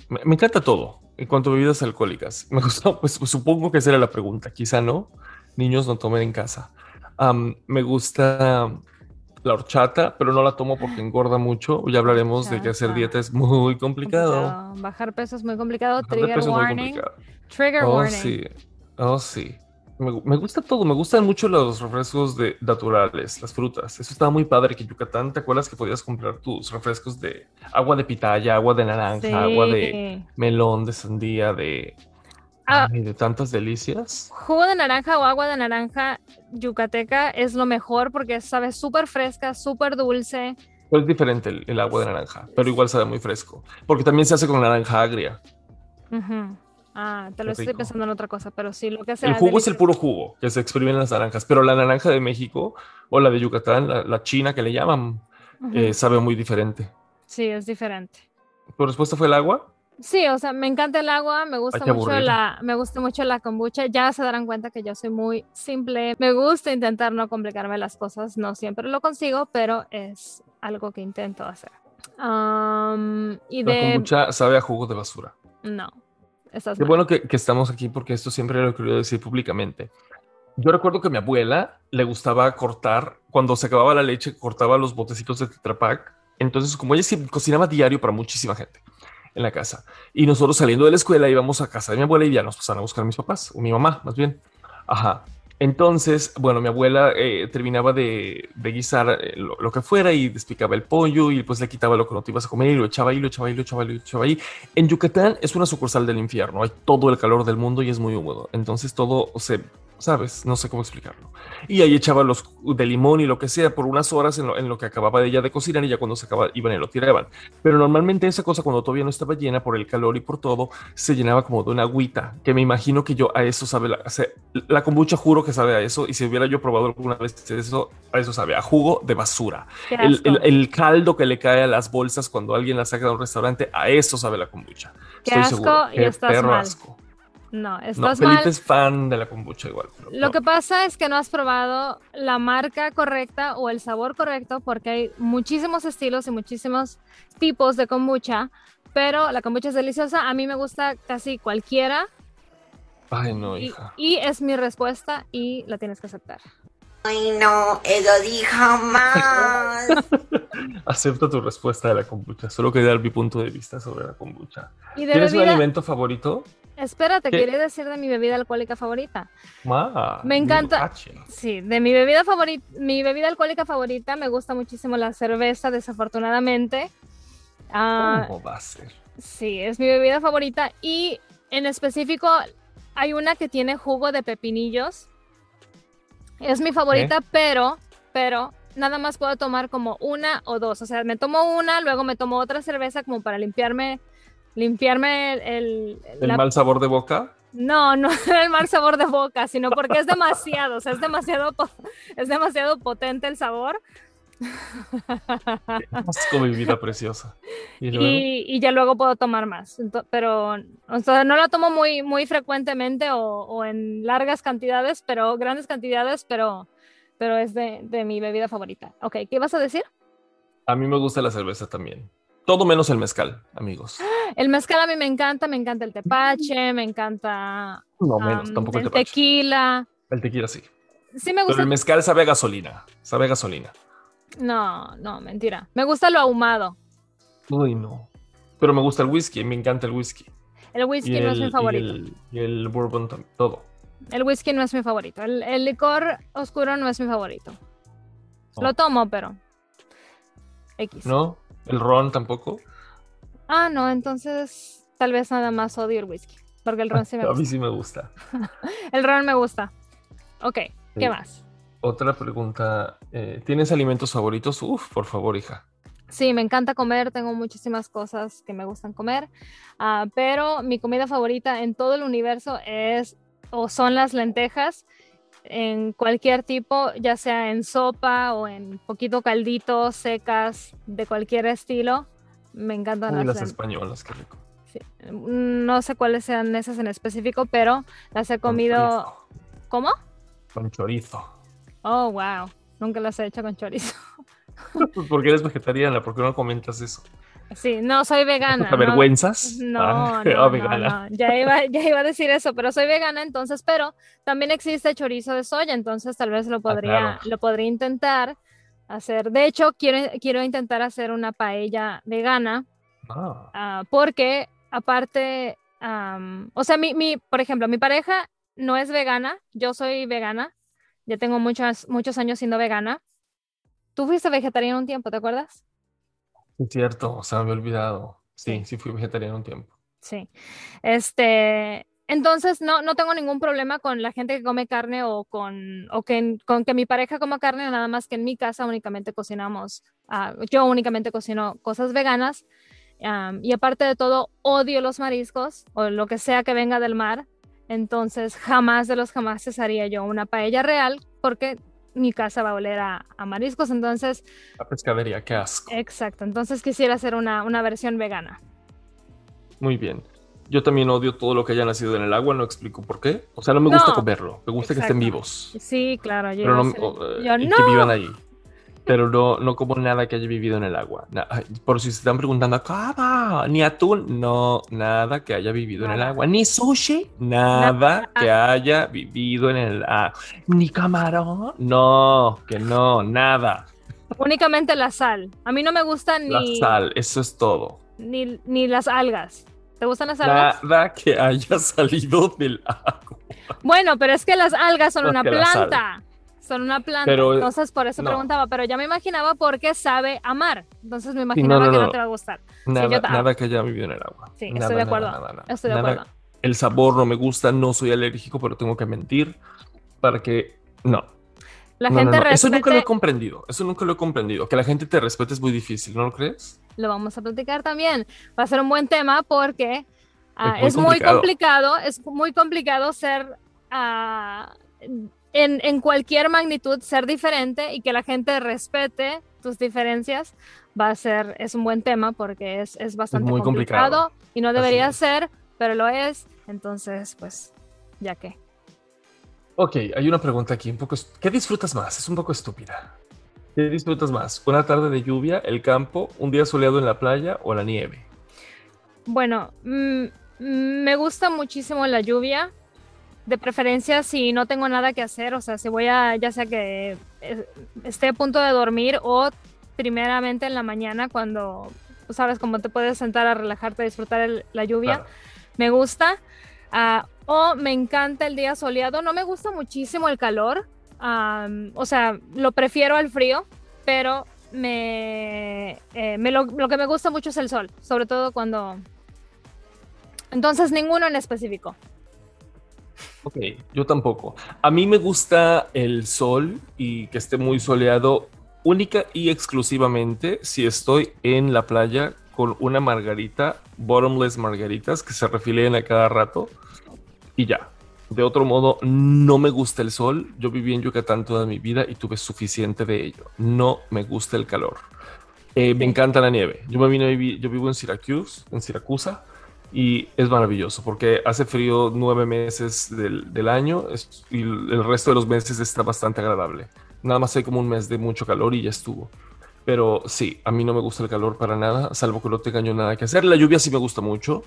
Me, me encanta todo. En cuanto a bebidas alcohólicas, me gustó, pues, pues, supongo que esa era la pregunta, quizá no. Niños no tomen en casa. Me gusta la horchata, pero no la tomo porque engorda mucho. Ya hablaremos de que hacer dieta es muy complicado. Complicado. Bajar peso es muy complicado. Bajar Trigger muy warning. complicado. Trigger Oh, warning. sí. Oh, sí. Me, gu- me gusta todo. Me gustan mucho los refrescos de naturales, las frutas. Eso estaba muy padre que en Yucatán, ¿te acuerdas que podías comprar tus refrescos de agua de pitaya, agua de naranja, Sí. agua de melón, de sandía, de, Ah. ay, de tantas delicias? Jugo de naranja o agua de naranja yucateca es lo mejor porque sabe súper fresca, súper dulce. Pero es diferente el, el agua de naranja, pero igual sabe muy fresco. Porque también se hace con naranja agria. Ujú. Ah, te lo Qué estoy pensando en otra cosa, pero sí, lo que sea. El jugo es el delicioso. puro jugo que se exprime en las naranjas, pero la naranja de México o la de Yucatán, la, la china que le llaman, Ujú. eh, sabe muy diferente. Sí, es diferente. ¿Tu respuesta fue el agua? Sí, o sea, me encanta el agua, me gusta mucho aburrido. la, me gusta mucho la kombucha. Ya se darán cuenta que yo soy muy simple. Me gusta intentar no complicarme las cosas. No siempre lo consigo, pero es algo que intento hacer. Am, y La de kombucha sabe a jugo de basura. no, estás Qué mal. bueno que, que estamos aquí porque esto siempre lo he querido decir públicamente. Yo recuerdo que a mi abuela le gustaba cortar, cuando se acababa la leche, cortaba los botecitos de Tetra Pak. Entonces, como ella sí cocinaba diario para muchísima gente en la casa, y nosotros saliendo de la escuela íbamos a casa de mi abuela y ya nos pasaron a buscar mis papás, o mi mamá, más bien. Ajá. Entonces, bueno, mi abuela eh, terminaba de, de guisar eh, lo, lo que fuera y despicaba el pollo y pues le quitaba lo que no te ibas a comer y lo echaba ahí, lo echaba ahí, lo echaba ahí, lo echaba ahí. En Yucatán es una sucursal del infierno, hay todo el calor del mundo y es muy húmedo, entonces todo se, sabes, no sé cómo explicarlo. Y ahí echaba los de limón y lo que sea por unas horas en lo, en lo que acababa de ella de cocinar y ya cuando se acababa iban y lo tiraban. Pero normalmente esa cosa cuando todavía no estaba llena por el calor y por todo, se llenaba como de una agüita, que me imagino que yo a eso sabe la, la kombucha juro que sabe a eso y si hubiera yo probado alguna vez eso, a eso sabe, a jugo de basura. El, el- el caldo que le cae a las bolsas cuando alguien la saca de un restaurante, a eso sabe la kombucha. Qué asco y Qué estás perro mal. asco. No, No, Felipe es fan de la kombucha igual. Lo no. que pasa es que no has probado la marca correcta o el sabor correcto porque hay muchísimos estilos y muchísimos tipos de kombucha, pero la kombucha es deliciosa. A mí me gusta casi cualquiera Ay, no, y, hija. y es mi respuesta y la tienes que aceptar. Ay, no, eso dijo más. Acepta tu respuesta de la kombucha. Solo quería dar mi punto de vista sobre la kombucha. Y de ¿Tienes un bebida, alimento favorito? espérate, ¿Qué? quería decir de mi bebida alcohólica favorita. Ma, Me encanta-. Sí, de mi bebida favorita, mi bebida alcohólica favorita me gusta muchísimo la cerveza, desafortunadamente. Ah, ¿Cómo va a ser? Sí, es mi bebida favorita y en específico hay una que tiene jugo de pepinillos. Es mi favorita, pero, pero nada más puedo tomar como una o dos. O sea, me tomo una, luego me tomo otra cerveza como para limpiarme, limpiarme el, el- ¿El la- mal sabor de boca? no, no el mal sabor de boca, sino porque es demasiado, o sea, es demasiado, es demasiado potente el sabor. Asco, mi vida preciosa. Y luego, y, y ya luego puedo tomar más. Ento- pero o sea, no la tomo muy, muy frecuentemente o, o en largas cantidades, pero grandes cantidades, pero, pero es de, de mi bebida favorita. Ok, ¿qué ibas a decir? a mí me gusta la cerveza también. Todo menos el mezcal, amigos. El mezcal a mí me encanta, me encanta el tepache, me encanta No menos, am, tampoco el el tequila. El tequila sí. Sí me Pero gusta. el mezcal sabe a gasolina. Sabe a gasolina. No, no, mentira. Me gusta lo ahumado. Uy, no. Pero me gusta el whisky, me encanta el whisky. El whisky no es mi y favorito. el, y el bourbon también, todo. El whisky no es mi favorito. El, el licor oscuro no es mi favorito. Lo tomo, pero. X. ¿No? El ron tampoco. Ah, no, entonces tal vez nada más odio el whisky. Porque el ron sí me A mí gusta. sí me gusta. El ron me gusta. Ok, Sí. ¿qué más? Otra pregunta. eh, ¿Tienes alimentos favoritos? Uf, por favor, hija. Sí, me encanta comer, tengo muchísimas cosas que me gustan comer, ah, pero mi comida favorita en todo el universo es o son las lentejas en cualquier tipo, ya sea en sopa o en poquito caldito, secas, de cualquier estilo. Me encantan Uy, las las españolas, qué rico. Sí. No sé cuáles sean esas en específico, pero las he comido. ¿Cómo? Con chorizo. Oh, wow. Nunca las he hecho con chorizo. Porque eres vegetariana, ¿por qué no comentas eso? Sí, no soy vegana. ¿Te ¿no? avergüenzas? No, Ah, no, ah, no, vegana. no. Ya iba, ya iba a decir eso, pero soy vegana entonces, pero también existe chorizo de soya, entonces tal vez lo podría, claro. lo podría intentar hacer. De hecho, quiero, quiero intentar hacer una paella vegana, Ah, ah, porque aparte, am, o sea, mi, mi, por ejemplo, mi pareja no es vegana, yo soy vegana, ya tengo muchos, muchos años siendo vegana. Tú fuiste vegetariano un tiempo, ¿te acuerdas? es cierto, o sea, me había olvidado. Sí, Sí. fui vegetariano un tiempo. Sí. Este, entonces no, no tengo ningún problema con la gente que come carne o con, o que, con que mi pareja coma carne, nada más que en mi casa únicamente cocinamos, ah, yo únicamente cocino cosas veganas. am, y aparte de todo, odio los mariscos o lo que sea que venga del mar. Entonces, jamás de los jamás haría yo una paella real porque mi casa va a oler a, a mariscos. Entonces, La pescadería, qué asco. exacto. Entonces quisiera hacer una, una versión vegana. Muy bien. Yo también odio todo lo que haya nacido en el agua, no explico por qué. O sea, no me gusta No, comerlo, me gusta que estén vivos, Sí, claro. Yo pero no, yo, y no. que vivan ahí. Pero no, no como nada que haya vivido en el agua. Por si se están preguntando, ¿cómo? Ni atún, no, nada que haya vivido en el agua. Ni sushi, nada que haya vivido en el agua. Ni camarón, no, que no, nada. Únicamente la sal. A mí no me gustan La ni, sal, eso es todo. ni, ni las algas. ¿Te gustan las algas? Nada que haya salido del agua. Bueno, pero es que las algas son una la planta. Son una planta. Pero, Entonces, por eso no. preguntaba. Pero ya me imaginaba por qué sabe amar. Entonces, me imaginaba no, que no. no te va a gustar. Nada, ta- nada que haya vivido en el agua. Sí, Nada, estoy de acuerdo. nada. Estoy de acuerdo. El sabor no me gusta, no soy alérgico, pero tengo que mentir para que no. La No, no, gente no. Eso nunca lo he respete. comprendido. Eso nunca lo he comprendido. Que la gente te respete es muy difícil, ¿no lo crees? Lo vamos a platicar también. Va a ser un buen tema porque ah, muy es muy complicado. complicado. Es muy complicado ser ah, en, en cualquier magnitud, ser diferente y que la gente respete tus diferencias. Va a ser, es un buen tema porque es, es bastante muy complicado, complicado. y no debería ser, pero lo es. Entonces, pues, ya que. Ok, hay una pregunta aquí. Un poco, ¿Qué disfrutas más? Es un poco estúpida. ¿Qué disfrutas más? ¿Una tarde de lluvia, el campo, un día soleado en la playa o la nieve? Bueno, mm, mm, me gusta muchísimo la lluvia. De preferencia si no tengo nada que hacer, o sea, si voy a, ya sea que eh, esté a punto de dormir o primeramente en la mañana cuando, sabes, como te puedes sentar a relajarte, a disfrutar el- la lluvia, Claro. me gusta. Ah, o me encanta el día soleado, no me gusta muchísimo el calor, am, o sea, lo prefiero al frío, pero me, eh, me lo, lo que me gusta mucho es el sol, sobre todo cuando... Entonces, ninguno en específico. Ok, yo tampoco. A mí me gusta el sol y que esté muy soleado única y exclusivamente si estoy en la playa con una margarita, bottomless margaritas que se refilen a cada rato y ya. De otro modo, no me gusta el sol. Yo viví en Yucatán toda mi vida y tuve suficiente de ello. No me gusta el calor. Eh, me encanta la nieve. Yo me vine a vivir, yo vivo en Syracuse, en Siracusa, y es maravilloso porque hace frío nueve meses del, del año y el el resto de los meses está bastante agradable. Nada más hay como un mes de mucho calor y ya estuvo. Pero sí, a mí no me gusta el calor para nada, salvo que no tenga yo nada que hacer. La lluvia sí me gusta mucho,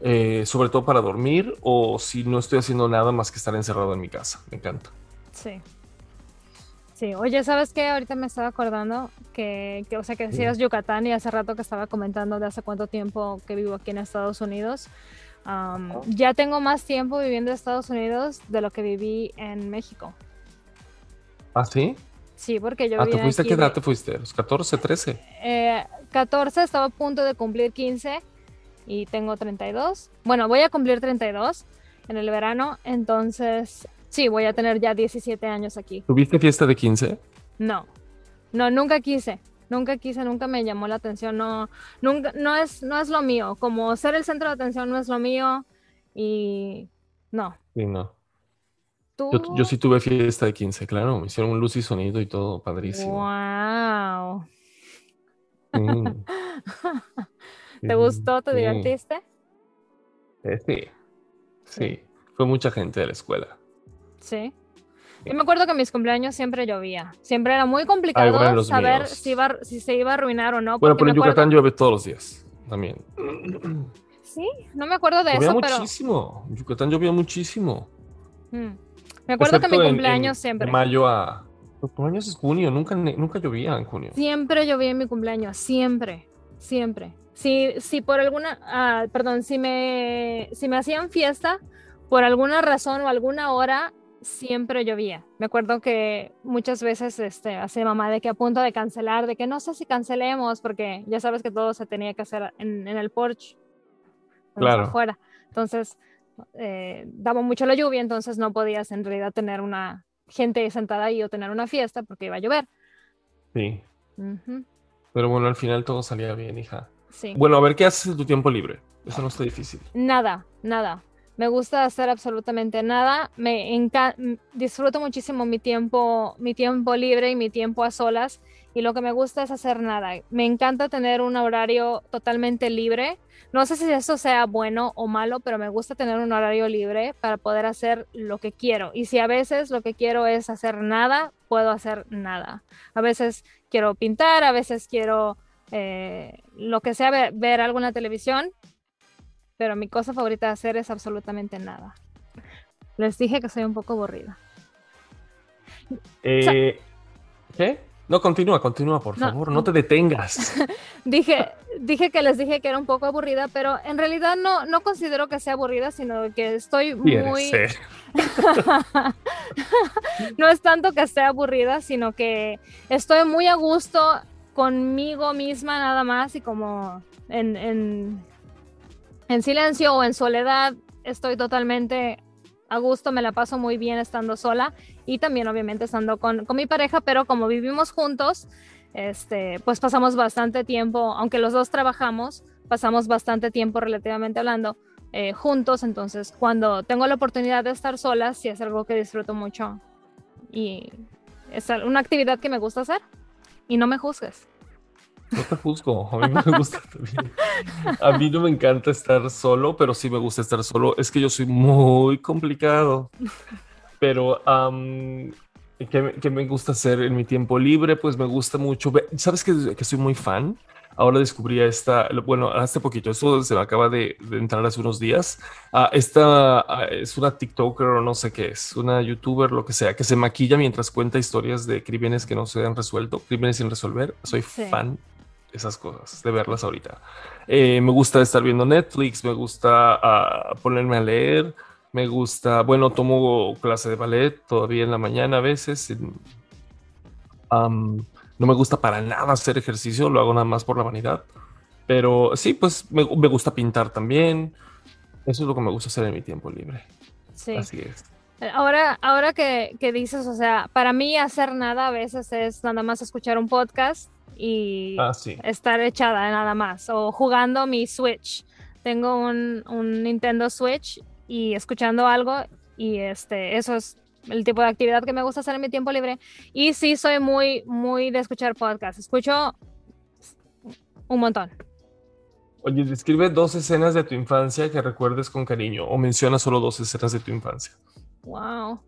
eh, sobre todo para dormir o si no estoy haciendo nada más que estar encerrado en mi casa. Me encanta. Sí. Sí, oye, ¿sabes qué? Ahorita me estaba acordando que, que, o sea, que decías Yucatán y hace rato que estaba comentando de hace cuánto tiempo que vivo aquí en Estados Unidos. Am, ya tengo más tiempo viviendo en Estados Unidos de lo que viví en México. ¿Ah, sí? Sí, porque yo Ah, ¿te fuiste? ¿A aquí qué edad te fuiste? ¿A ¿Los 14, 13? eh, 14, estaba a punto de cumplir 15 y tengo 32. Bueno, voy a cumplir 32 en el verano, entonces sí, voy a tener ya 17 años aquí. ¿Tuviste fiesta de 15? No, no, nunca quise, nunca quise, nunca me llamó la atención, no, nunca, no es, no es lo mío, como ser el centro de atención no es lo mío y no. Sí, no. ¿Tú? Yo, yo sí tuve fiesta de 15, claro. Me hicieron un luz y sonido y todo, padrísimo. Wow. Mm. ¿Te Sí, gustó? ¿Te sí. divertiste? Eh, Sí, sí. Fue mucha gente de la escuela. Sí. Yo me acuerdo que en mis cumpleaños siempre llovía. Siempre era muy complicado bueno, en los saber si, iba, si se iba a arruinar o no. Bueno, pero en me acuerdo- Yucatán llueve todos los días. también. Sí, no me acuerdo de Llovía eso, pero muchísimo. En Yucatán llovía muchísimo. mm, me acuerdo que mi en- cumpleaños en- siempre. De mayo a. Tu cumpleaños es junio, nunca, nunca llovía en junio. Siempre llovía en mi cumpleaños, siempre, siempre. Si, si por alguna, ah, perdón, si me, si me hacían fiesta, por alguna razón o alguna hora, siempre llovía. Me acuerdo que muchas veces este, hacía mamá de que a punto de cancelar, de que no sé si cancelemos, porque ya sabes que todo se tenía que hacer en, en el porche, Claro. afuera. Entonces, eh, daba mucho la lluvia, entonces no podías en realidad tener una gente sentada ahí o tener una fiesta porque iba a llover. Sí. Pero bueno, al final todo salía bien, hija. sí. Bueno, a ver, ¿qué haces en tu tiempo libre? Eso no está difícil. Nada, nada. Me gusta hacer absolutamente nada. Me enca- m- disfruto muchísimo mi tiempo, mi tiempo libre y mi tiempo a solas. Y lo que me gusta es hacer nada. Me encanta tener un horario totalmente libre. No sé si eso sea bueno o malo, pero me gusta tener un horario libre para poder hacer lo que quiero. Y si a veces lo que quiero es hacer nada, puedo hacer nada. A veces quiero pintar, a veces quiero eh, lo que sea, ver, ver la televisión, pero mi cosa favorita de hacer es absolutamente nada. Les dije que soy un poco aburrida. Eh, ¿Qué? No, continúa, continúa, por No. favor, no te detengas. Dije, dije que les dije que era un poco aburrida, pero en realidad no, no considero que sea aburrida, sino que estoy muy... no es tanto que esté aburrida, sino que estoy muy a gusto conmigo misma nada más y como en, en, en silencio o en soledad estoy totalmente a gusto, me la paso muy bien estando sola y también obviamente estando con, con mi pareja, pero como vivimos juntos, este, pues pasamos bastante tiempo, aunque los dos trabajamos, pasamos bastante tiempo relativamente hablando eh, juntos, entonces cuando tengo la oportunidad de estar sola, sí es algo que disfruto mucho y es una actividad que me gusta hacer y no me juzgues. No te juzgo, a mí me gusta también. A mí no me encanta estar solo, pero sí me gusta estar solo. Es que yo soy muy complicado. Pero, am, ¿qué, me- qué me gusta hacer en mi tiempo libre? Pues me gusta mucho. ¿Sabes que, que soy muy fan? Ahora descubrí a esta, bueno, hace poquito, esto se me acaba de, de entrar hace unos días. Ah, esta ah, es una TikToker o no sé qué es, una YouTuber, lo que sea, que se maquilla mientras cuenta historias de crímenes que no se han resuelto, crímenes sin resolver. Soy Sí. fan esas cosas, de verlas ahorita. Eh, me gusta estar viendo Netflix, me gusta ah, ponerme a leer, me gusta, bueno, tomo clase de ballet todavía en la mañana a veces. am, no me gusta para nada hacer ejercicio, lo hago nada más por la vanidad. Pero sí, pues me, me gusta pintar también. Eso es lo que me gusta hacer en mi tiempo libre. Sí. Así es. Ahora, ahora que, que dices, o sea, para mí hacer nada a veces es nada más escuchar un podcast y Ah, sí. estar echada nada más o jugando mi Switch. Tengo un, un Nintendo Switch y escuchando algo y este, eso es el tipo de actividad que me gusta hacer en mi tiempo libre. Y sí soy muy, muy de escuchar podcasts. Escucho un montón. Oye, describe dos escenas de tu infancia que recuerdes con cariño o menciona solo dos escenas de tu infancia. Wow.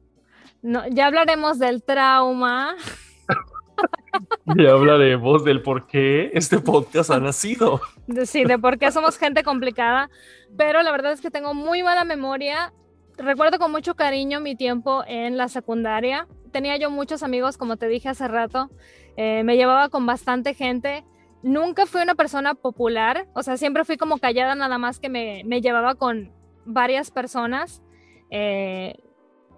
No, ya hablaremos del trauma. Y hablaremos del por qué este podcast ha nacido. sí, de por qué somos gente complicada, pero la verdad es que tengo muy mala memoria. Recuerdo con mucho cariño mi tiempo en la secundaria. Tenía yo muchos amigos, como te dije hace rato. Eh, me llevaba con bastante gente. Nunca fui una persona popular, o sea, siempre fui como callada, nada más que me, me llevaba con varias personas. Eh,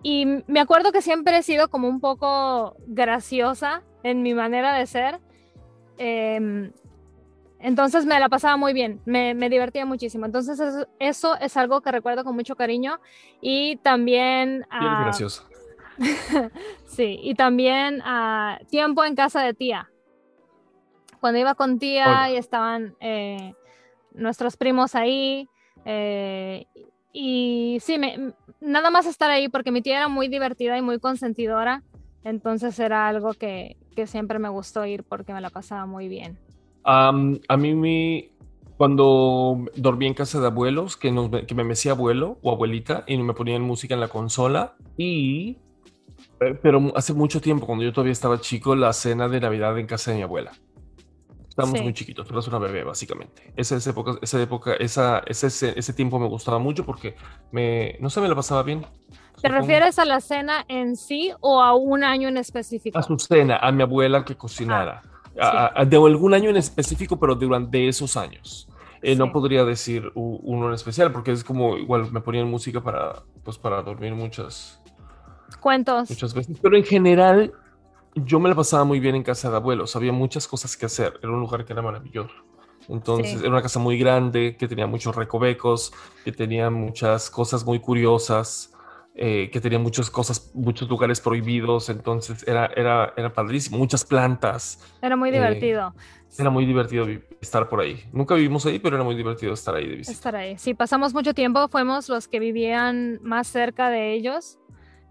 y me acuerdo que siempre he sido como un poco graciosa en mi manera de ser. Em, entonces me la pasaba muy bien, me, me divertía muchísimo. Entonces eso, eso es algo que recuerdo con mucho cariño. Y también... Y eres ah, gracioso. sí, y también ah, tiempo en casa de tía. Cuando iba con tía Oye. y estaban eh, nuestros primos ahí. eh, y sí, me, nada más estar ahí porque mi tía era muy divertida y muy consentidora. Entonces era algo que, que siempre me gustó ir porque me la pasaba muy bien. Am, a mí me, cuando dormí en casa de abuelos, que, nos, que me mecía abuelo o abuelita y me ponían música en la consola y... eh, Pero hace mucho tiempo, cuando yo todavía estaba chico, la cena de Navidad en casa de mi abuela. Estábamos Sí. muy chiquitos, eras una bebé, básicamente. Esa, esa época, esa época, esa, ese, ese, ese tiempo me gustaba mucho porque me, no sé, me la pasaba bien. ¿Te refieres a la cena en sí o a un año en específico? A su cena, a mi abuela que cocinara. A- a- de algún año en específico, pero durante esos años. Eh, No Sí. podría decir uno en especial, porque es como igual me ponían música para, pues, para dormir muchas, Cuentos. muchas veces. Pero en general, yo me la pasaba muy bien en casa de abuelos. Había muchas cosas que hacer. Era un lugar que era maravilloso. Entonces, Sí. era una casa muy grande, que tenía muchos recovecos, que tenía muchas cosas muy curiosas, eh, que tenía muchas cosas, muchos lugares prohibidos. Entonces, era, era, era padrísimo. Muchas plantas. Era muy Eh, divertido Era muy divertido estar por ahí. Nunca vivimos ahí, pero era muy divertido estar ahí de visita. estar ahí. Sí, pasamos mucho tiempo, fuimos los que vivían más cerca de ellos.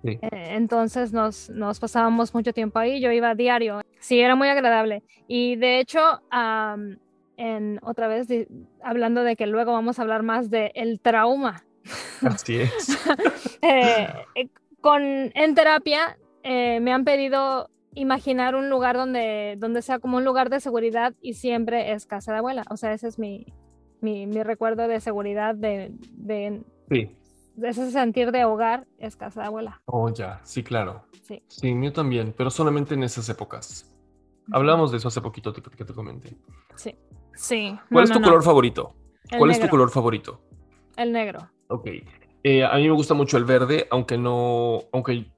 Sí. Eh, entonces nos, nos pasábamos mucho tiempo ahí, yo iba a diario. Sí, era muy agradable. Y de hecho, am, en, otra vez hablando de que luego vamos a hablar más de el trauma. Así es. Eh, eh, con, en terapia eh, me han pedido imaginar un lugar donde, donde sea como un lugar de seguridad y siempre es casa de abuela. O sea, ese es mi, mi, mi recuerdo de seguridad, de, de, Sí. de ese sentir de hogar, es casa de abuela. Oh, ya. Sí, claro. Sí. Sí, mío también, pero solamente en esas épocas. Hablamos de eso hace poquito que, que te comenté. Sí. ¿Cuál No, es tu no. color favorito? El ¿Cuál es tu color favorito? El negro. Ok. Eh, a mí me gusta mucho el verde, aunque no, aunque,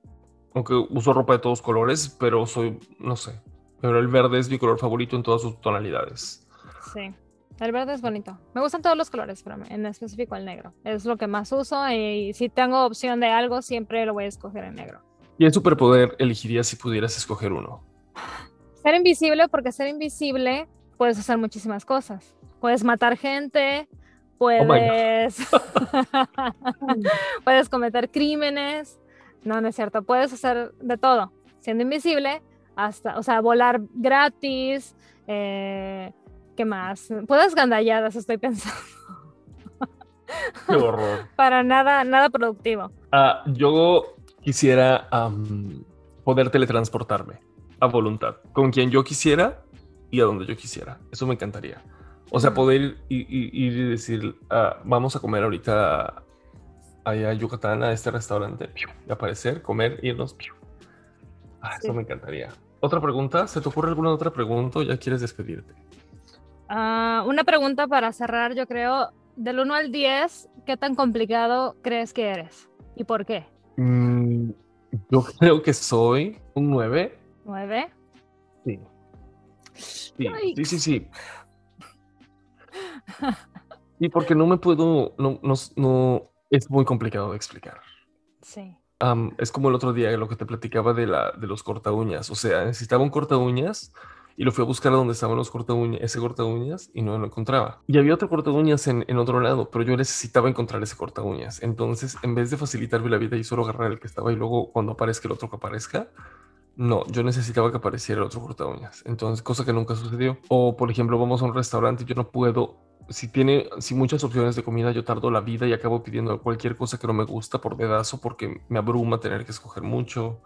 aunque uso ropa de todos colores, pero soy, no sé. Pero el verde es mi color favorito en todas sus tonalidades. Sí. El verde es bonito. Me gustan todos los colores, pero en específico el negro. Es lo que más uso y si tengo opción de algo, siempre lo voy a escoger en negro. ¿Y el superpoder elegirías si pudieras escoger uno? Ser invisible, porque ser invisible puedes hacer muchísimas cosas. Puedes matar gente, Oh puedes, puedes cometer crímenes. No, no es cierto. Puedes hacer de todo. Siendo invisible, hasta, o sea, volar gratis. eh, ¿Qué más? Puedes gandalladas, estoy pensando. Qué horror. Para nada, nada productivo. Ah, yo quisiera poder teletransportarme a voluntad, con quien yo quisiera y a donde yo quisiera. Eso me encantaría. O sea, poder ir y, y- ir y decir, ah, vamos a comer ahorita allá a Yucatán, a este restaurante, y aparecer, comer, irnos. Ah, Sí. Eso me encantaría. ¿Otra pregunta? ¿Se te ocurre alguna otra pregunta o ya quieres despedirte? Ah, una pregunta para cerrar, yo creo, del 1 al 10, ¿qué tan complicado crees que eres? ¿Y por qué? Mm, yo creo que soy un 9. ¿9? Sí. Sí, Ay. sí, sí, sí. Y porque no me puedo, no, no, no, es muy complicado de explicar. Sí. Am, es como el otro día lo que te platicaba de, la, de los corta uñas. O sea, necesitaba un corta uñas y lo fui a buscar a donde estaban los corta uñas, ese corta uñas y no lo encontraba. Y había otro corta uñas en, en otro lado, pero yo necesitaba encontrar ese corta uñas. Entonces, en vez de facilitarme la vida y solo agarrar el que estaba y luego cuando aparezca el otro que aparezca, no, yo necesitaba que apareciera el otro corta uñas. Entonces, cosa que nunca sucedió. O, por ejemplo, vamos a un restaurante y yo no puedo. Si tiene si muchas opciones de comida, yo tardo la vida y acabo pidiendo cualquier cosa que no me gusta por dedazo porque me abruma tener que escoger mucho.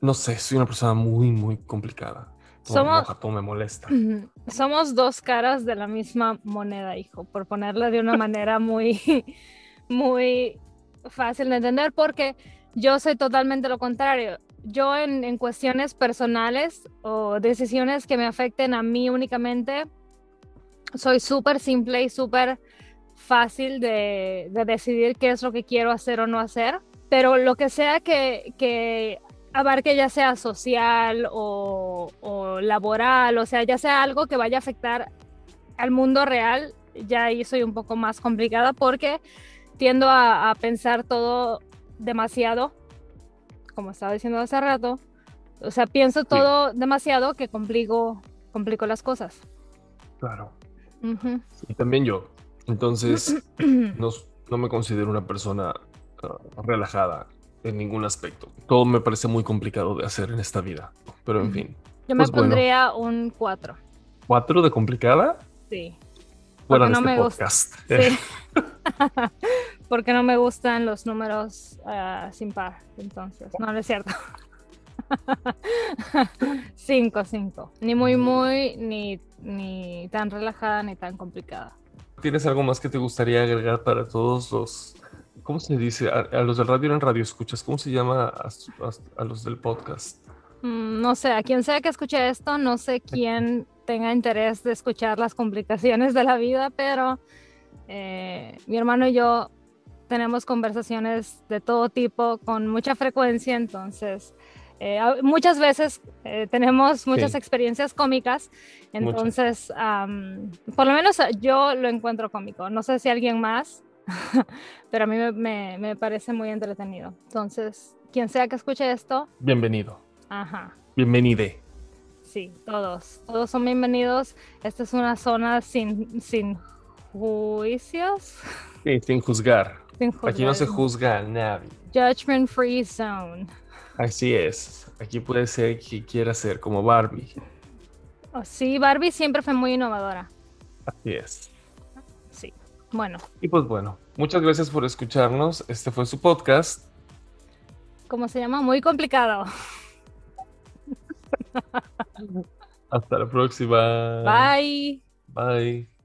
No sé, soy una persona muy, muy complicada. Todo me Somos- enoja, todo me molesta. Somos dos caras de la misma moneda, hijo, por ponerla de una manera muy, muy fácil de entender, porque yo soy totalmente lo contrario. Yo en, en cuestiones personales o decisiones que me afecten a mí únicamente, soy súper simple y súper fácil de, de decidir qué es lo que quiero hacer o no hacer, pero lo que sea que, que abarque ya sea social o, o laboral, o sea, ya sea algo que vaya a afectar al mundo real, ya ahí soy un poco más complicada porque tiendo a, a pensar todo demasiado, como estaba diciendo hace rato, o sea, pienso todo demasiado que complico, complico las cosas. Claro. Ujú. Y también yo. Entonces, no, no me considero una persona ah, relajada en ningún aspecto. Todo me parece muy complicado de hacer en esta vida. Pero en fin. Yo me Pues bueno. pondría un 4. ¿Cuatro de complicada? Sí. Fuera de no este me gusta. podcast. Sí. Porque no me gustan los números ah, sin par. Entonces, no, no es cierto. Cinco, cinco. Ni muy, muy, ni ni tan relajada ni tan complicada. ¿Tienes algo más que te gustaría agregar para todos los, ¿cómo se dice? A, a los del radio en radio escuchas, ¿cómo se llama a, a- a los del podcast? Mm, No sé, a quien sea que escuche esto, no sé quién tenga interés de escuchar las complicaciones de la vida, pero eh, mi hermano y yo tenemos conversaciones de todo tipo con mucha frecuencia, entonces eh, muchas veces eh, tenemos muchas Sí. experiencias cómicas, entonces am, por lo menos ah, yo lo encuentro cómico, no sé si alguien más, pero a mí me, me- me parece muy entretenido. Entonces, quien sea que escuche esto, Bienvenido, ajá. bienvenide. Sí, todos, todos son bienvenidos. Esta es una zona sin, sin juicios, Sí, sin juzgar. Sin Aquí no se juzga a nadie. Judgment free zone. Así es. Aquí puede ser que quiera ser como Barbie. Oh, sí, Barbie siempre fue muy innovadora. Así es. Sí. Bueno, Y pues bueno, muchas gracias por escucharnos. Este fue su podcast. ¿cómo se llama? Muy complicado. Hasta la próxima. Bye. Bye.